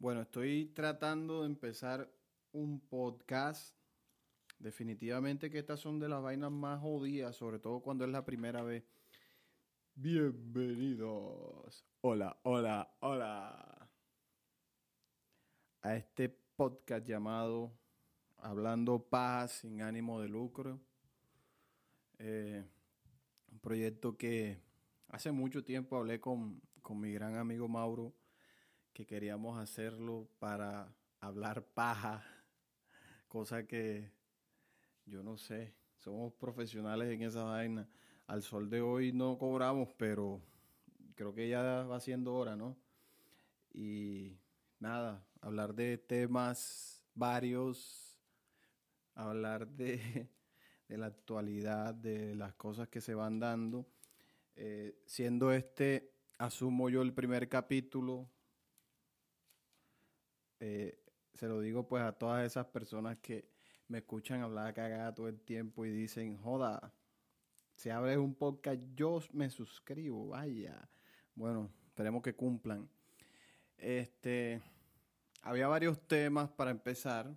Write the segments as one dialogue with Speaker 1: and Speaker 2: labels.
Speaker 1: Bueno, estoy tratando de empezar un podcast. Definitivamente que estas son de las vainas más jodidas, sobre todo cuando es la primera vez. Bienvenidos. Hola, hola, hola. A este podcast llamado Hablando Paz sin ánimo de lucro. Eh, un proyecto que hace mucho tiempo hablé con, con mi gran amigo Mauro que queríamos hacerlo para hablar paja, cosa que yo no sé, somos profesionales en esa vaina. Al sol de hoy no cobramos, pero creo que ya va siendo hora, ¿no? Y nada, hablar de temas varios, hablar de, de la actualidad, de las cosas que se van dando. Eh, siendo este, asumo yo el primer capítulo, eh, se lo digo pues a todas esas personas que me escuchan hablar cagada todo el tiempo y dicen, joda, si abres un podcast yo me suscribo, vaya. Bueno, esperemos que cumplan. Este, había varios temas para empezar.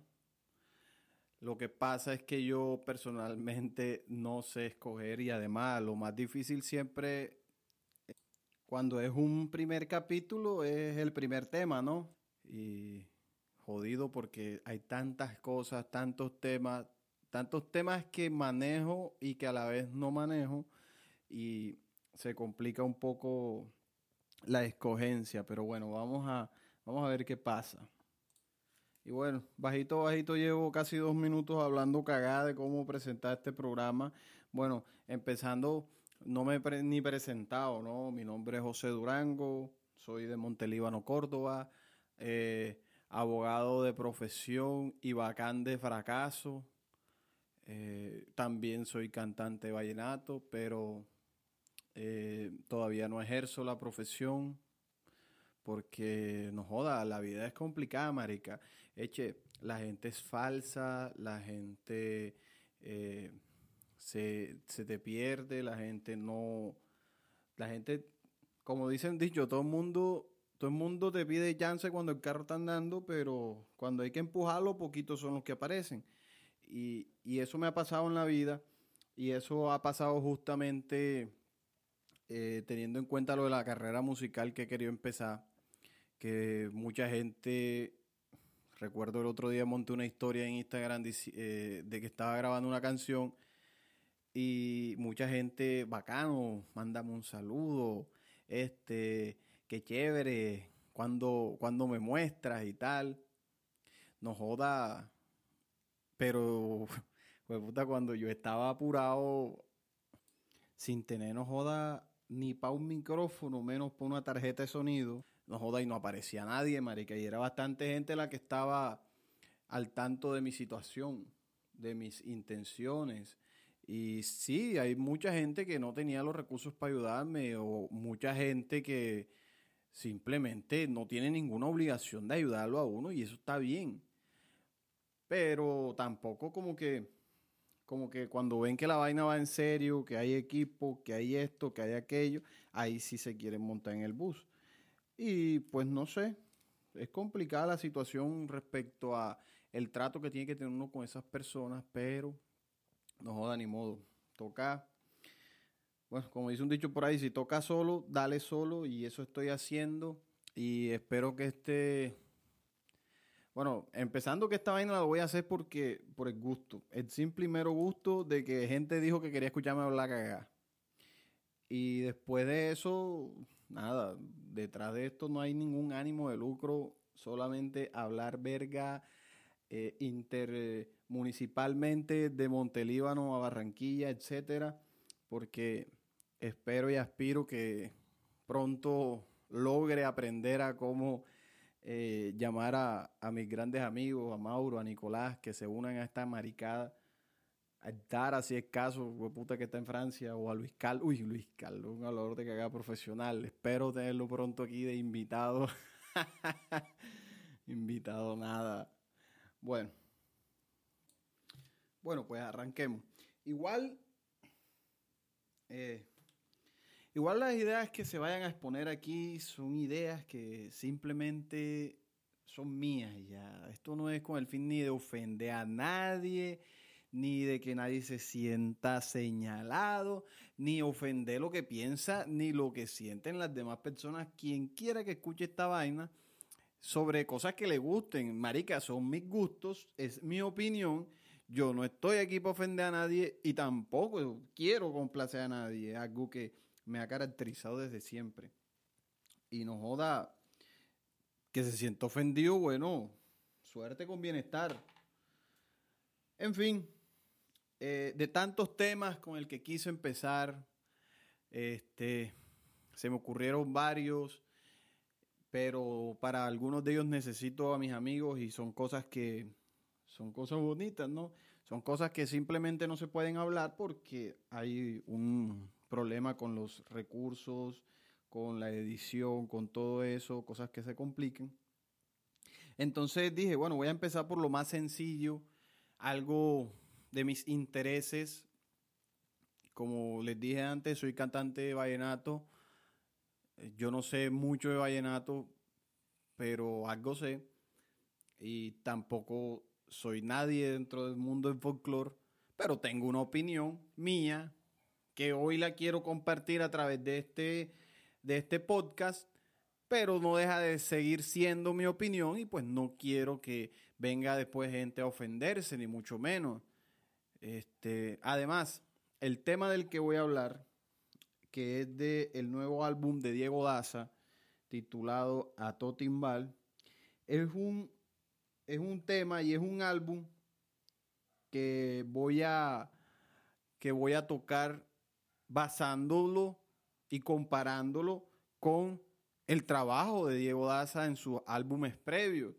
Speaker 1: Lo que pasa es que yo personalmente no sé escoger y además lo más difícil siempre cuando es un primer capítulo es el primer tema, ¿no? Y jodido porque hay tantas cosas, tantos temas, tantos temas que manejo y que a la vez no manejo y se complica un poco la escogencia, pero bueno, vamos a, vamos a ver qué pasa. Y bueno, bajito, bajito, llevo casi dos minutos hablando cagada de cómo presentar este programa. Bueno, empezando, no me he ni presentado, ¿no? Mi nombre es José Durango, soy de Montelíbano, Córdoba. Eh, abogado de profesión y bacán de fracaso. Eh, también soy cantante vallenato, pero eh, todavía no ejerzo la profesión porque no joda, la vida es complicada, marica. Eche, la gente es falsa, la gente eh, se, se te pierde, la gente no, la gente, como dicen dicho, todo el mundo todo el mundo te pide chance cuando el carro está andando, pero cuando hay que empujarlo, poquitos son los que aparecen. Y, eso me ha pasado en la vida. Y eso ha pasado justamente eh, teniendo en cuenta lo de la carrera musical que he querido empezar. Que mucha gente, recuerdo el otro día monté una historia en Instagram eh, de que estaba grabando una canción y mucha gente, bacano, mándame un saludo, este, qué chévere, cuando, cuando me muestras y tal. No joda, pero, pues puta, cuando yo estaba apurado, sin tener, no joda, ni para un micrófono, menos para una tarjeta de sonido, no joda, y no aparecía nadie, marica, y era bastante gente la que estaba al tanto de mi situación, de mis intenciones. Y sí, hay mucha gente que no tenía los recursos para ayudarme, o mucha gente que, Simplemente no tiene ninguna obligación de ayudarlo a uno y eso está bien. Pero tampoco como que, como que cuando ven que la vaina va en serio, que hay equipo, que hay esto, que hay aquello, ahí sí se quieren montar en el bus. Y pues no sé, es complicada la situación respecto a el trato que tiene que tener uno con esas personas, pero no joda ni modo. Toca bueno, como dice un dicho por ahí, si toca solo, dale solo y eso estoy haciendo y espero que este... Bueno, empezando que esta vaina la voy a hacer porque por el gusto, el simple y mero gusto de que gente dijo que quería escucharme hablar cagada. Y después de eso, nada, detrás de esto no hay ningún ánimo de lucro, solamente hablar verga eh, intermunicipalmente de Montelíbano a Barranquilla, etcétera, porque espero y aspiro que pronto logre aprender a cómo eh, llamar a, mis grandes amigos, a Mauro, a Nicolás, que se unan a esta maricada. A Dara, si es caso, puta que está en Francia, o a Luis Carlos. Uy, Luis Carlos, un valor de cagada profesional. Espero tenerlo pronto aquí de invitado. invitado nada. Bueno. Bueno, pues arranquemos. Igual, eh, Igual las ideas que se vayan a exponer aquí son ideas que simplemente son mías ya. Esto no es con el fin ni de ofender a nadie, ni de que nadie se sienta señalado, ni ofender lo que piensa, ni lo que sienten las demás personas. Quien quiera que escuche esta vaina sobre cosas que le gusten, marica, son mis gustos, es mi opinión. Yo no estoy aquí para ofender a nadie y tampoco quiero complacer a nadie. Algo que me ha caracterizado desde siempre. Y no joda que se sienta ofendido, bueno, suerte con bienestar. En fin, eh, de tantos temas con el que quise empezar, este, se me ocurrieron varios, pero para algunos de ellos necesito a mis amigos y son cosas que son cosas bonitas, ¿no? Son cosas que simplemente no se pueden hablar porque hay un problema con los recursos, con la edición, con todo eso, cosas que se compliquen. Entonces dije, bueno, voy a empezar por lo más sencillo, algo de mis intereses. Como les dije antes, soy cantante de vallenato. Yo no sé mucho de vallenato, pero algo sé. Y tampoco soy nadie dentro del mundo del folclore, pero tengo una opinión mía que hoy la quiero compartir a través de este, de este podcast, pero no deja de seguir siendo mi opinión y pues no quiero que venga después gente a ofenderse, ni mucho menos. Este, además, el tema del que voy a hablar, que es del el nuevo álbum de Diego Daza, titulado A Totimbal, es un, es un tema y es un álbum que voy a, que voy a tocar basándolo y comparándolo con el trabajo de Diego Daza en sus álbumes previos.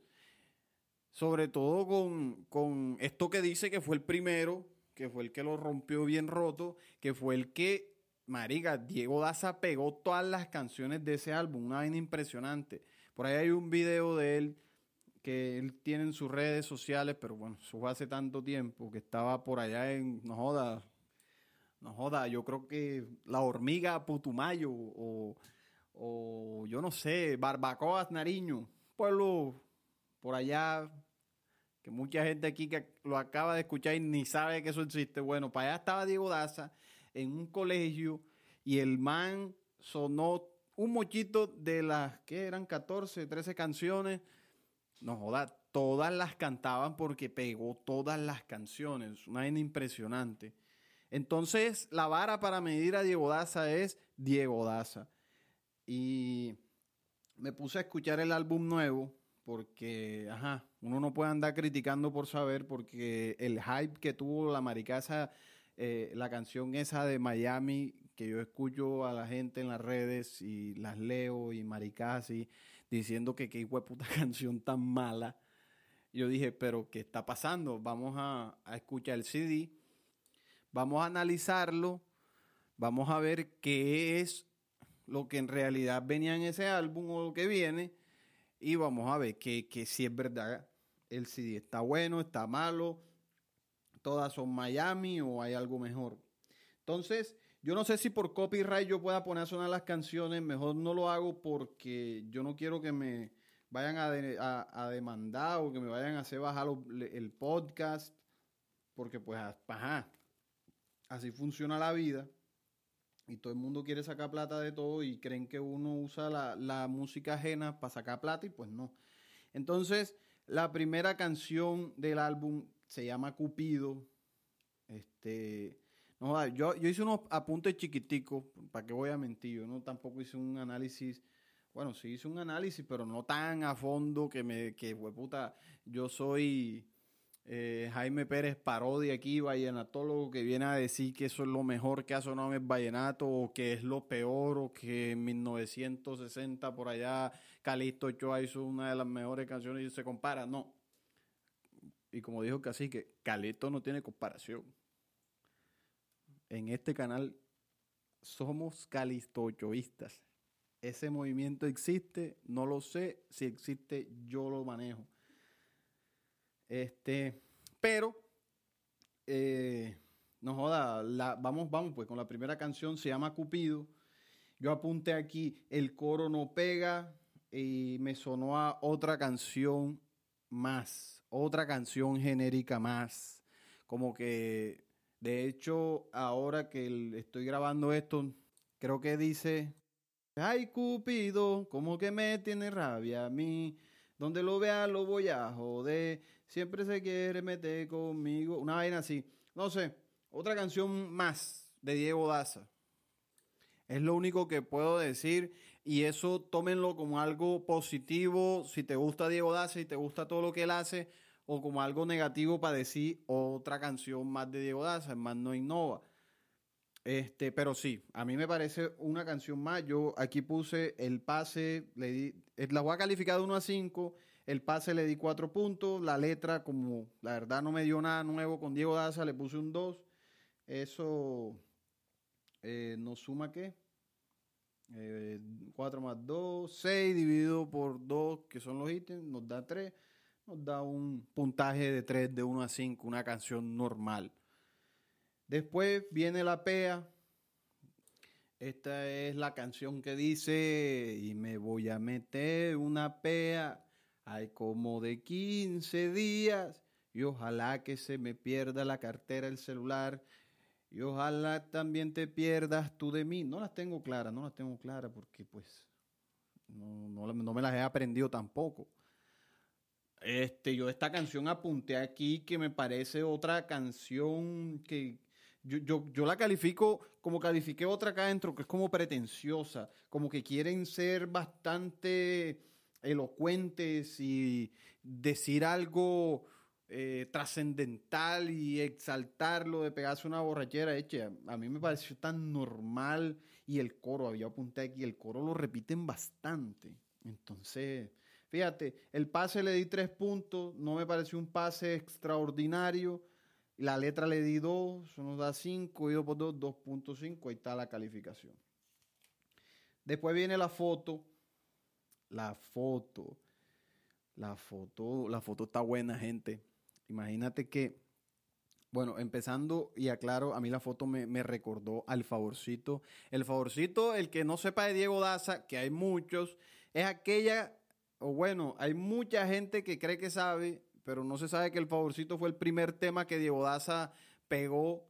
Speaker 1: Sobre todo con, con esto que dice que fue el primero que fue el que lo rompió bien roto, que fue el que, marica, Diego Daza pegó todas las canciones de ese álbum, una vaina impresionante. Por ahí hay un video de él que él tiene en sus redes sociales, pero bueno, eso fue hace tanto tiempo, que estaba por allá en, no no joda, yo creo que la hormiga Putumayo o, o yo no sé, Barbacoas Nariño, pueblo por allá que mucha gente aquí que lo acaba de escuchar y ni sabe que eso existe. Bueno, para allá estaba Diego Daza en un colegio y el man sonó un mochito de las que eran 14, 13 canciones. No joda, todas las cantaban porque pegó todas las canciones. Una vaina impresionante. Entonces, la vara para medir a Diego Daza es Diego Daza. Y me puse a escuchar el álbum nuevo porque, ajá, uno no puede andar criticando por saber, porque el hype que tuvo la maricasa, eh, la canción esa de Miami, que yo escucho a la gente en las redes y las leo y maricasi diciendo que qué puta canción tan mala. Yo dije, pero ¿qué está pasando? Vamos a escuchar el CD, vamos a analizarlo, vamos a ver qué es lo que en realidad venía en ese álbum o lo que viene y vamos a ver que, si es verdad el CD está bueno, está malo, todas son Miami o hay algo mejor. Entonces, yo no sé si por copyright yo pueda poner a sonar las canciones, mejor no lo hago porque yo no quiero que me vayan a, demandar o que me vayan a hacer bajar el podcast, porque pues, ajá, así funciona la vida y todo el mundo quiere sacar plata de todo y creen que uno usa la, música ajena para sacar plata y pues no. Entonces, la primera canción del álbum se llama Cupido. Este, no, yo, yo hice unos apuntes chiquiticos, ¿para qué voy a mentir? Yo no tampoco hice un análisis, bueno, sí hice un análisis, pero no tan a fondo que me, que, puta, yo soy eh, Jaime Pérez parodia aquí, vallenatólogo, que viene a decir que eso es lo mejor que ha sonado en el vallenato, o que es lo peor, o que en 1960 por allá Calixto Ochoa hizo una de las mejores canciones y se compara. No. Y como dijo casi que Calixto no tiene comparación. En este canal somos calistochoístas. Ese movimiento existe, no lo sé, si existe yo lo manejo. Este, pero, eh, no joda, vamos, vamos, pues con la primera canción se llama Cupido. Yo apunté aquí, el coro no pega, y me sonó a otra canción más, otra canción genérica más. Como que, de hecho, ahora que estoy grabando esto, creo que dice, ay Cupido, como que me tiene rabia a mí, donde lo vea lo voy a joder, siempre se quiere meter conmigo, una vaina así. No sé, otra canción más de Diego Daza. Es lo único que puedo decir y eso tómenlo como algo positivo si te gusta Diego Daza y te gusta todo lo que él hace o como algo negativo para decir otra canción más de Diego Daza, más no innova. Este, pero sí, a mí me parece una canción más. Yo aquí puse el pase, le di, eh, la voy a calificar de 1 a 5. El pase le di 4 puntos. La letra, como la verdad no me dio nada nuevo con Diego Daza, le puse un 2. Eso eh, nos suma qué? 4 eh, más 2, 6 dividido por 2, que son los ítems, nos da 3. Nos da un puntaje de 3 de 1 a 5, una canción normal. Después viene la PEA. Esta es la canción que dice, y me voy a meter una PEA. Hay como de 15 días. Y ojalá que se me pierda la cartera, el celular y ojalá también te pierdas tú de mí. No las tengo claras, no las tengo claras porque pues no, me las he aprendido tampoco. Este, yo esta canción apunté aquí que me parece otra canción que yo, yo, la califico como califiqué otra acá adentro, que es como pretenciosa, como que quieren ser bastante elocuentes y decir algo eh, trascendental y exaltarlo de pegarse una borrachera. A mí me pareció tan normal y el coro, había apunté aquí, el coro lo repiten bastante. Entonces, fíjate, el pase le di tres puntos, no me pareció un pase extraordinario. La letra le di dos, eso nos da cinco, y dos por dos, 2.5, ahí está la calificación. Después viene la foto. La foto. La foto, la foto está buena, gente. Imagínate que, bueno, empezando y aclaro, a mí la foto me, recordó al favorcito. El favorcito, el que no sepa de Diego Daza, que hay muchos, es aquella, o bueno, hay mucha gente que cree que sabe, pero no se sabe que el favorcito fue el primer tema que Diego Daza pegó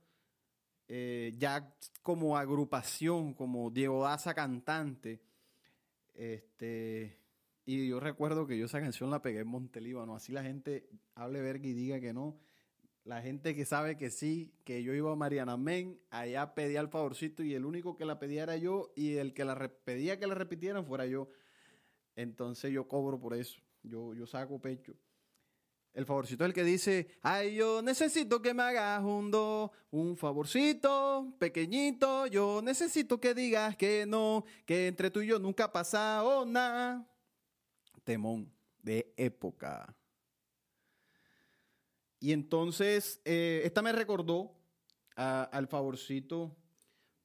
Speaker 1: eh, ya como agrupación, como Diego Daza cantante. Este, y yo recuerdo que yo esa canción la pegué en Montelíbano. Así la gente hable verga y diga que no. La gente que sabe que sí, que yo iba a Mariana Men, allá pedía el favorcito y el único que la pedía era yo y el que la pedía que la repitieran fuera yo. Entonces yo cobro por eso. Yo, yo saco pecho. El favorcito es el que dice, ay, yo necesito que me hagas un do, un favorcito pequeñito, yo necesito que digas que no, que entre tú y yo nunca ha nada temón de época. Y entonces, eh, esta me recordó al favorcito,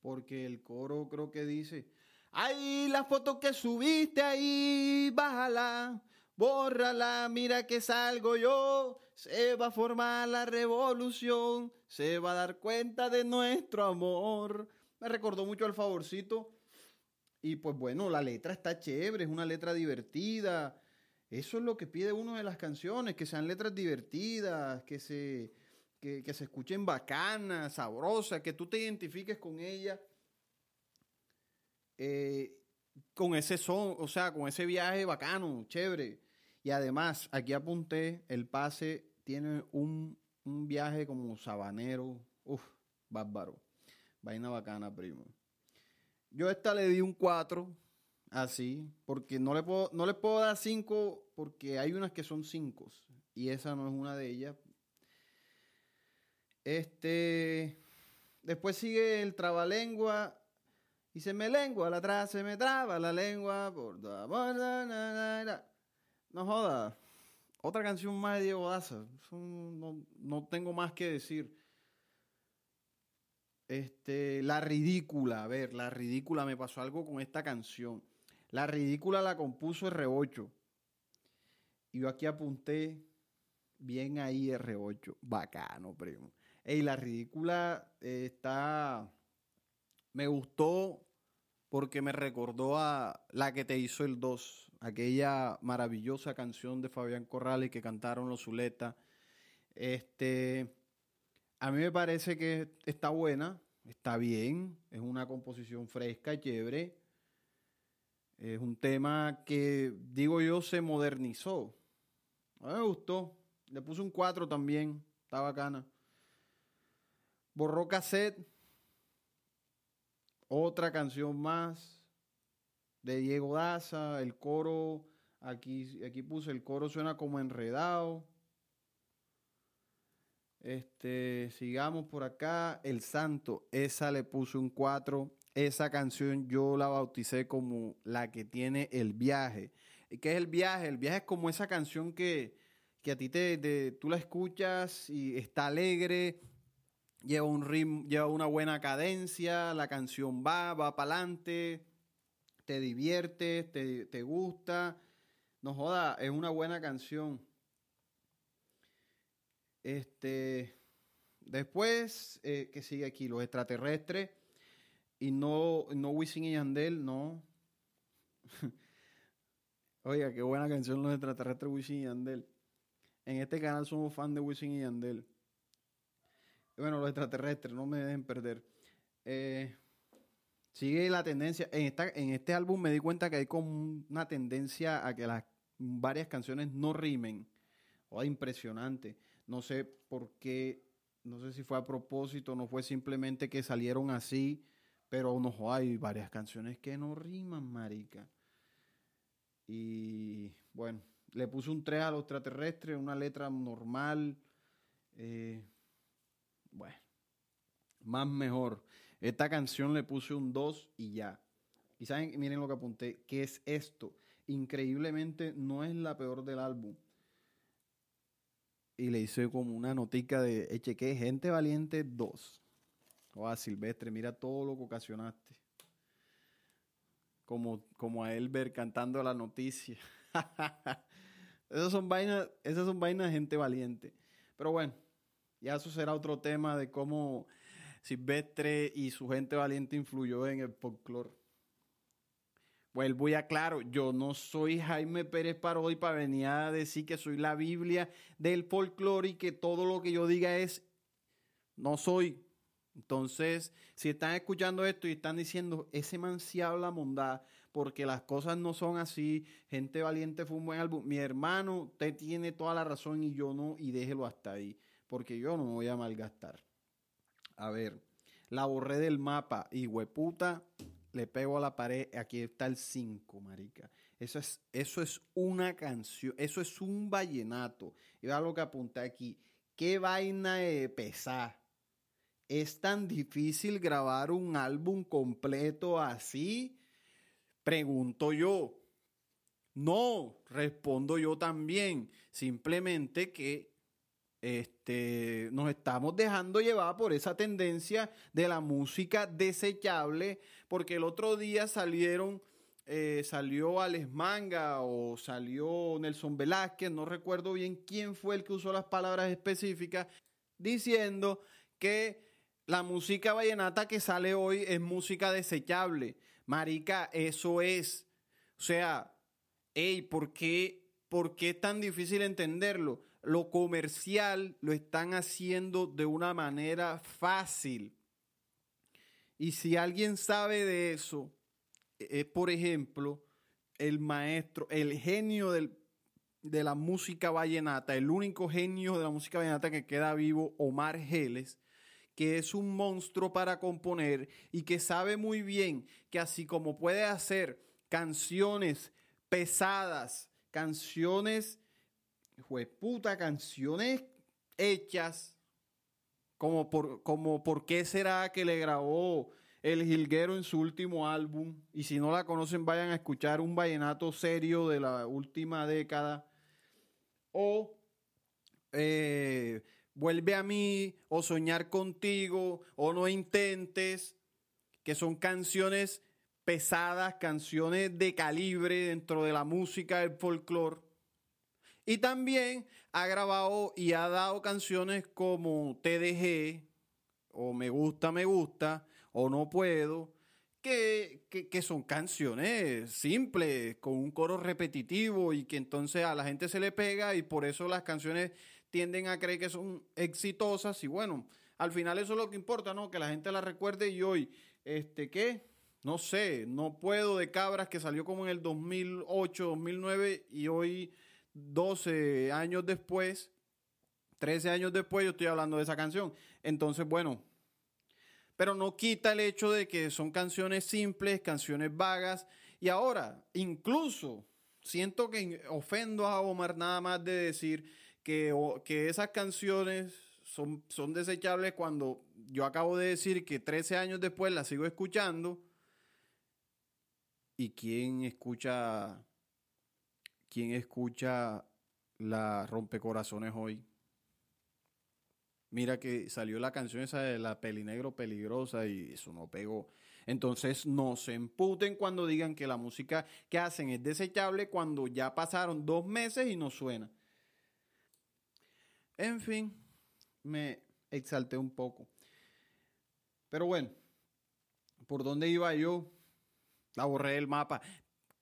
Speaker 1: porque el coro creo que dice, ay, la foto que subiste ahí, bájala, bórrala, mira que salgo yo, se va a formar la revolución, se va a dar cuenta de nuestro amor. Me recordó mucho al favorcito y pues bueno, la letra está chévere, es una letra divertida. Eso es lo que pide uno de las canciones, que sean letras divertidas, que se, que, se escuchen bacanas, sabrosas, que tú te identifiques con ella. Eh, con ese son, o sea, con ese viaje bacano, chévere. Y además, aquí apunté, el pase tiene un, un viaje como sabanero, uff, bárbaro. Vaina bacana, primo. Yo esta le di un 4, así, porque no le puedo, no le puedo dar 5 porque hay unas que son 5 y esa no es una de ellas. Este, después sigue el trabalengua y se me lengua, la atrás se me traba la lengua por No joda. Otra canción más de Diego Daza. No, no tengo más que decir. Este, La Ridícula, a ver, La Ridícula, me pasó algo con esta canción. La Ridícula la compuso R8. Y yo aquí apunté bien ahí R8. Bacano, primo. Ey, La Ridícula eh, está... Me gustó porque me recordó a la que te hizo el 2. Aquella maravillosa canción de Fabián Corrales que cantaron los Zuleta. Este, a mí me parece que está buena, está bien, es una composición fresca, chévere. Es un tema que, digo yo, se modernizó. A mí me gustó. Le puse un 4 también, está bacana. Borró cassette. Otra canción más de Diego Daza. El coro, aquí, aquí puse, el coro suena como enredado. Este, sigamos por acá. El Santo, esa le puse un 4. Esa canción yo la bauticé como la que tiene el viaje. ¿Qué es el viaje? El viaje es como esa canción que, que a ti te, tú la escuchas y está alegre, lleva un ritmo, lleva una buena cadencia, la canción va, va para adelante, te divierte, te, te gusta. No joda, es una buena canción. Este, después, eh, que sigue aquí? Los extraterrestres. Y no, no Wisin y Yandel, no. Oiga, qué buena canción los extraterrestres Wisin y Yandel. En este canal somos fan de Wisin y Yandel. Bueno, los extraterrestres, no me dejen perder. Eh, sigue la tendencia. En, esta, en este álbum me di cuenta que hay como una tendencia a que las varias canciones no rimen. Oh, impresionante. No sé por qué, no sé si fue a propósito, no fue simplemente que salieron así, pero no, hay varias canciones que no riman, marica. Y bueno, le puse un 3 a los extraterrestres, una letra normal. Eh, bueno, más mejor. Esta canción le puse un 2 y ya. Y saben, miren lo que apunté, ¿qué es esto? Increíblemente no es la peor del álbum y le hice como una notica de eche que gente valiente 2. O a Silvestre, mira todo lo que ocasionaste. Como, como a Elber cantando la noticia. esas son vainas, esas son vainas de gente valiente. Pero bueno, ya eso será otro tema de cómo Silvestre y su gente valiente influyó en el folclore. Vuelvo y aclaro, yo no soy Jaime Pérez Parodi para venir a decir que soy la Biblia del folclore y que todo lo que yo diga es, no soy. Entonces, si están escuchando esto y están diciendo, ese man sí habla porque las cosas no son así, gente valiente fue un buen álbum, mi hermano, usted tiene toda la razón y yo no, y déjelo hasta ahí, porque yo no me voy a malgastar. A ver, la borré del mapa y hueputa, le pego a la pared, aquí está el 5, marica. Eso es, eso es una canción, eso es un vallenato. Y vea lo que apunté aquí. ¿Qué vaina de pesar? ¿Es tan difícil grabar un álbum completo así? Pregunto yo. No, respondo yo también. Simplemente que este, nos estamos dejando llevar por esa tendencia de la música desechable, porque el otro día salieron, eh, salió Alex Manga o salió Nelson Velázquez, no recuerdo bien quién fue el que usó las palabras específicas, diciendo que la música vallenata que sale hoy es música desechable. Marica, eso es. O sea, hey, ¿por qué, ¿por qué es tan difícil entenderlo? Lo comercial lo están haciendo de una manera fácil. Y si alguien sabe de eso, es por ejemplo el maestro, el genio de la música vallenata, el único genio de la música vallenata que queda vivo, Omar Geles, que es un monstruo para componer y que sabe muy bien que así como puede hacer canciones pesadas, canciones puta, canciones hechas, como por, como por qué será que le grabó el Gilguero en su último álbum. Y si no la conocen, vayan a escuchar un vallenato serio de la última década. O eh, Vuelve a mí, o Soñar contigo, o No intentes, que son canciones pesadas, canciones de calibre dentro de la música del folclore. Y también ha grabado y ha dado canciones como dejé, o Me gusta, me gusta, o No puedo, que, que, son canciones simples, con un coro repetitivo y que entonces a la gente se le pega y por eso las canciones tienden a creer que son exitosas y bueno, al final eso es lo que importa, ¿no? Que la gente la recuerde y hoy, este, ¿qué? No sé, no puedo de Cabras que salió como en el 2008, 2009 y hoy 12 años después, 13 años después yo estoy hablando de esa canción. Entonces, bueno, pero no quita el hecho de que son canciones simples, canciones vagas. Y ahora, incluso, siento que ofendo a Omar nada más de decir que, que esas canciones son, son desechables cuando yo acabo de decir que 13 años después las sigo escuchando. ¿Y quién escucha, quién escucha la rompecorazones hoy? Mira que salió la canción esa de la pelinegro peligrosa y eso no pegó. Entonces no se emputen cuando digan que la música que hacen es desechable cuando ya pasaron dos meses y no suena. En fin, me exalté un poco. Pero bueno, ¿por dónde iba yo? La borré del mapa.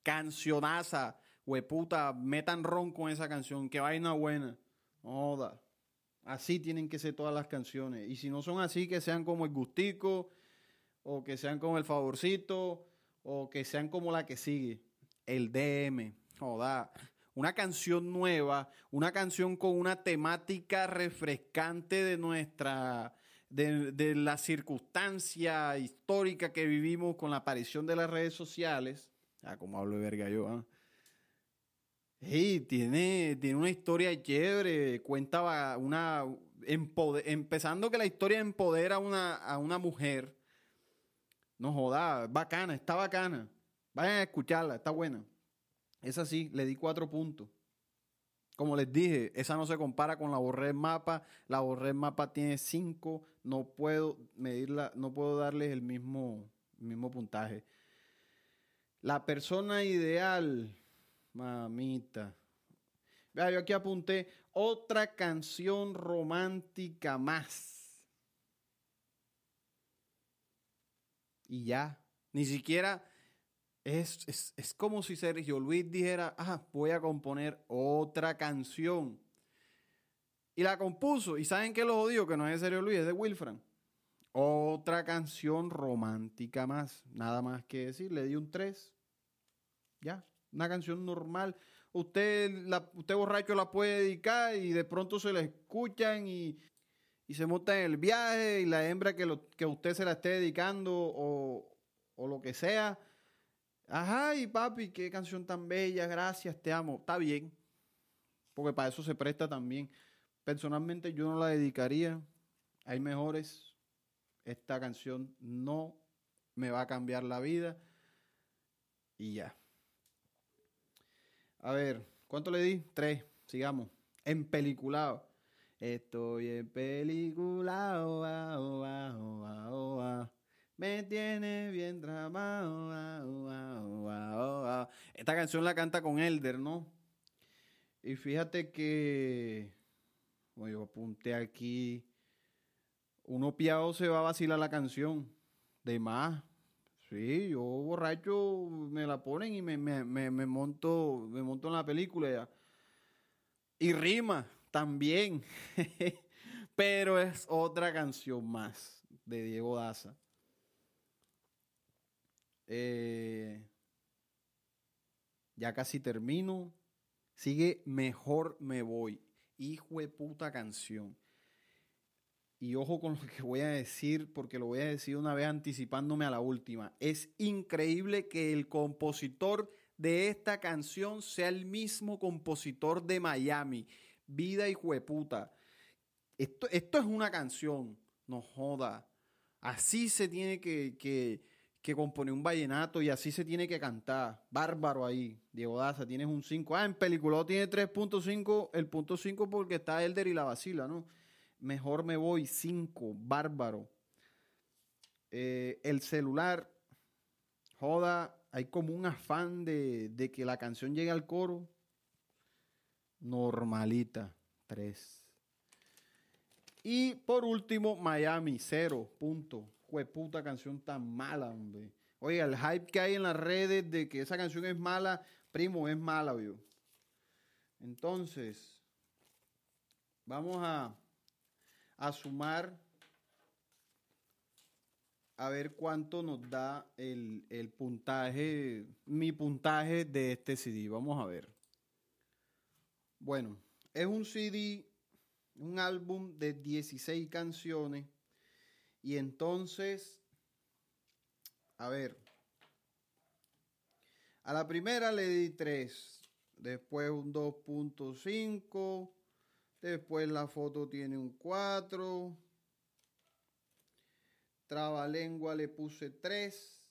Speaker 1: Cancionaza, hueputa, metan ron con esa canción, que vaina buena. Joda. Así tienen que ser todas las canciones. Y si no son así, que sean como el gustico, o que sean como el favorcito, o que sean como la que sigue. El DM. Joda. Una canción nueva, una canción con una temática refrescante de nuestra, de, de, la circunstancia histórica que vivimos con la aparición de las redes sociales. Ah, como hablo de verga yo, ¿ah? Sí, tiene, tiene una historia chévere, cuenta una, empezando que la historia empodera a una, a una mujer. No joda, bacana, está bacana. Vayan a escucharla, está buena. Es así, le di cuatro puntos. Como les dije, esa no se compara con la borré mapa. La borré mapa tiene cinco. No puedo medirla, no puedo darles el mismo, el mismo puntaje. La persona ideal Mamita. Vea, yo aquí apunté otra canción romántica más. Y ya. Ni siquiera es, es, es como si Sergio Luis dijera, ah, voy a componer otra canción. Y la compuso. ¿Y saben qué lo odio? Que no es de Sergio Luis, es de Wilfran. Otra canción romántica más. Nada más que decir. Le di un 3. Ya una canción normal. Usted, usted borracho la puede dedicar y de pronto se la escuchan y, se monta en el viaje y la hembra que, lo, que usted se la esté dedicando o, o lo que sea. Ajá, y papi, qué canción tan bella, gracias, te amo. Está bien, porque para eso se presta también. Personalmente yo no la dedicaría. Hay mejores. Esta canción no me va a cambiar la vida. Y ya. A ver, ¿cuánto le di? Tres. Sigamos. En peliculado. Estoy en peliculado. Me tiene bien tramado. Esta canción la canta con Elder, ¿no? Y fíjate que. Bueno, yo apunté aquí. Uno piado se va a vacilar la canción. De más. Sí, yo borracho me la ponen y me, monto, me monto en la película ya. Y rima también. Pero es otra canción más de Diego Daza. Eh, ya casi termino. Sigue Mejor Me Voy. Hijo de puta canción. Y ojo con lo que voy a decir, porque lo voy a decir una vez anticipándome a la última. Es increíble que el compositor de esta canción sea el mismo compositor de Miami. Vida y jueputa. Esto, esto es una canción, no joda. Así se tiene que, que, que, componer un vallenato y así se tiene que cantar. Bárbaro ahí, Diego Daza, tienes un 5. Ah, en película tiene 3.5, el punto 5 porque está Elder y la vacila, ¿no? Mejor me voy, 5, bárbaro. Eh, el celular, joda, hay como un afán de, de, que la canción llegue al coro. Normalita, 3. Y por último, Miami, 0, punto. puta canción tan mala, hombre. Oiga, el hype que hay en las redes de que esa canción es mala, primo, es mala, vio. Entonces, vamos a, a sumar a ver cuánto nos da el, el, puntaje, mi puntaje de este CD. Vamos a ver. Bueno, es un CD, un álbum de 16 canciones. Y entonces a ver. A la primera le di 3. Después un 2.5. Después la foto tiene un 4. Trabalengua le puse 3.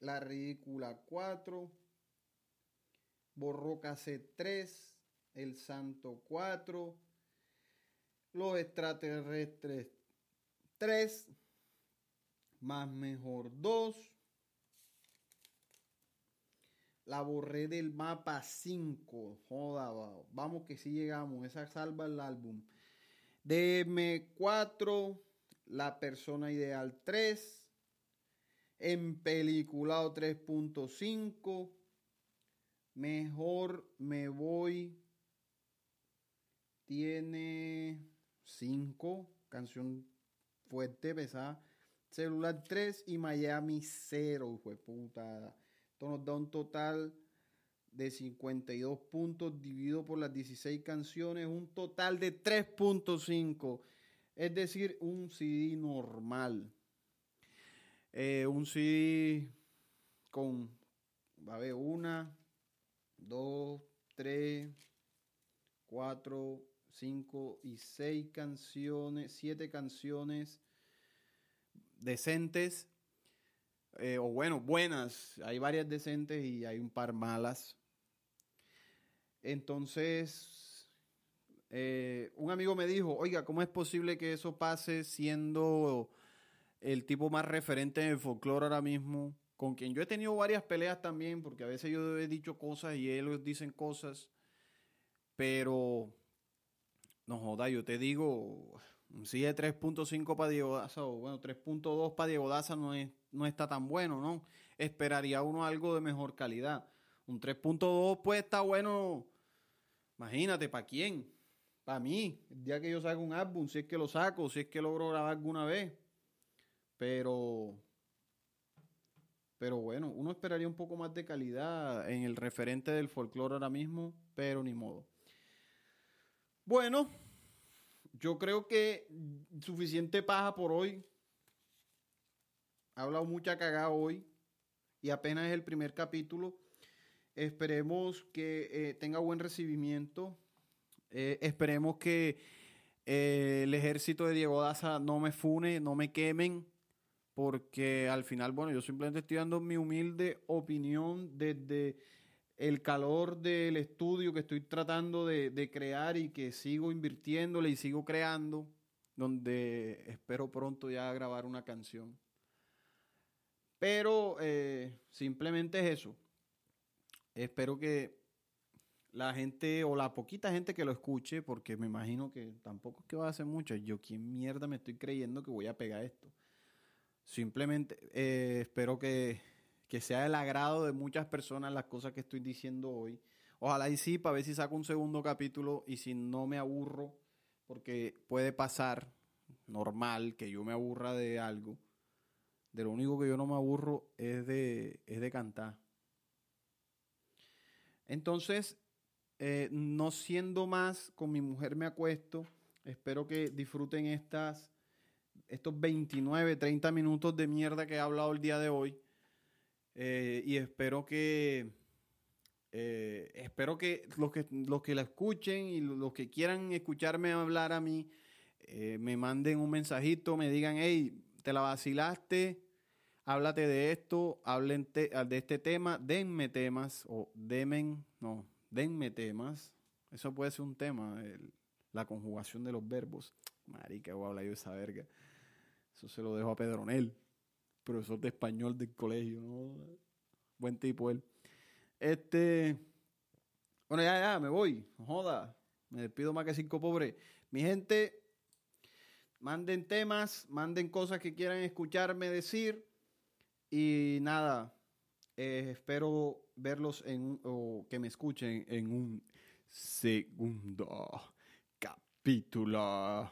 Speaker 1: La ridícula 4. Borroca C 3. El santo 4. Los extraterrestres 3. Más mejor 2 la borré del mapa 5. Joda, vamos que si llegamos. Esa salva el álbum. DM4, La persona ideal 3. En peliculado 3.5. Mejor me voy. Tiene 5. Canción fuerte, pesada. Celular 3 y Miami 0. Fue puta. Esto nos da un total de 52 puntos dividido por las 16 canciones, un total de 3.5. Es decir, un CD normal. Eh, un CD con, va a ver, una, dos, tres, cuatro, cinco y seis canciones, siete canciones decentes eh, o bueno, buenas. Hay varias decentes y hay un par malas. Entonces, eh, un amigo me dijo, oiga, ¿cómo es posible que eso pase siendo el tipo más referente en el folclore ahora mismo? Con quien yo he tenido varias peleas también, porque a veces yo he dicho cosas y ellos dicen cosas, pero no joda, yo te digo, si de 3.5 para Diego Daza, o bueno, 3.2 para Diego Daza no es no está tan bueno, ¿no? Esperaría uno algo de mejor calidad. Un 3.2 pues está bueno, imagínate, ¿para quién? Para mí, el día que yo saco un álbum, si es que lo saco, si es que logro grabar alguna vez. Pero, pero bueno, uno esperaría un poco más de calidad en el referente del folclore ahora mismo, pero ni modo. Bueno, yo creo que suficiente paja por hoy. Ha hablado mucha cagada hoy y apenas es el primer capítulo. Esperemos que eh, tenga buen recibimiento. Eh, esperemos que eh, el ejército de Diego Daza no me fune, no me quemen, porque al final, bueno, yo simplemente estoy dando mi humilde opinión desde el calor del estudio que estoy tratando de, de crear y que sigo invirtiéndole y sigo creando, donde espero pronto ya grabar una canción. Pero eh, simplemente es eso. Espero que la gente o la poquita gente que lo escuche, porque me imagino que tampoco es que va a ser mucho. Yo, ¿quién mierda me estoy creyendo que voy a pegar esto? Simplemente eh, espero que, que sea del agrado de muchas personas las cosas que estoy diciendo hoy. Ojalá y sí, para ver si saco un segundo capítulo y si no me aburro, porque puede pasar normal que yo me aburra de algo de lo único que yo no me aburro es de, es de cantar. Entonces, eh, no siendo más, con mi mujer me acuesto. Espero que disfruten estas, estos 29, 30 minutos de mierda que he hablado el día de hoy. Eh, y espero que, eh, espero que los, que los que la escuchen y los que quieran escucharme hablar a mí, me manden un mensajito, me digan, hey, te la vacilaste, háblate de esto, hablen de este tema, denme temas, o demen, no, denme temas. Eso puede ser un tema, la conjugación de los verbos. Marica, voy a hablar yo esa verga. Eso se lo dejo a Pedronel, profesor de español del colegio. Buen tipo él. Este. Bueno, ya, ya, me voy. joda. Me despido más que cinco pobres. Mi gente, manden temas, manden cosas que quieran escucharme decir. Y nada, eh, espero verlos en o que me escuchen en un segundo capítulo.